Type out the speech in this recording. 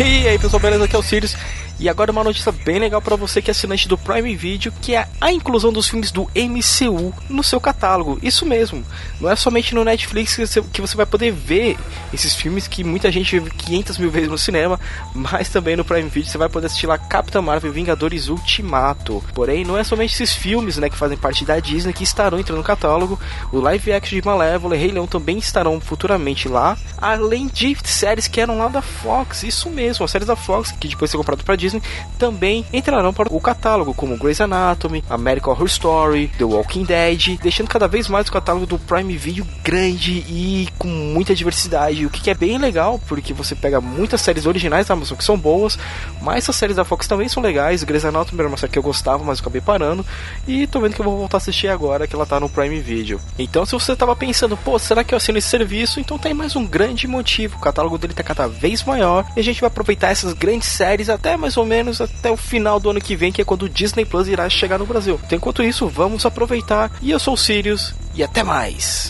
E aí pessoal, beleza? Aqui é o Sirius e agora uma notícia bem legal para você que é assinante do Prime Video, que é a inclusão dos filmes do MCU no seu catálogo. Isso mesmo, não é somente no Netflix que você vai poder ver esses filmes que muita gente viu 500 mil vezes no cinema, mas também no Prime Video você vai poder assistir lá Capitã Marvel Vingadores Ultimato. Porém, não é somente esses filmes né, que fazem parte da Disney que estarão entrando no catálogo, o live action de Malévola e Rei Leão também estarão futuramente lá, além de séries que eram lá da Fox, isso mesmo, as séries da Fox que depois ser comprado para Disney também entrarão para o catálogo, como Grey's Anatomy, American Horror Story, The Walking Dead, deixando cada vez mais o catálogo do Prime Video grande e com muita diversidade, o que é bem legal, porque você pega muitas séries originais da Amazon que são boas, mas as séries da Fox também são legais. Grey's Anatomy era uma série que eu gostava, mas eu acabei parando, e tô vendo que eu vou voltar a assistir agora que ela tá no Prime Video. Então, se você tava pensando, pô, será que eu assino esse serviço? Então tem mais um grande motivo, o catálogo dele tá cada vez maior, e a gente vai aproveitar essas grandes séries até mais ou menos até o final do ano que vem, que é quando o Disney Plus irá chegar no Brasil. Então, enquanto isso, vamos aproveitar. E eu sou o Sirius e até mais.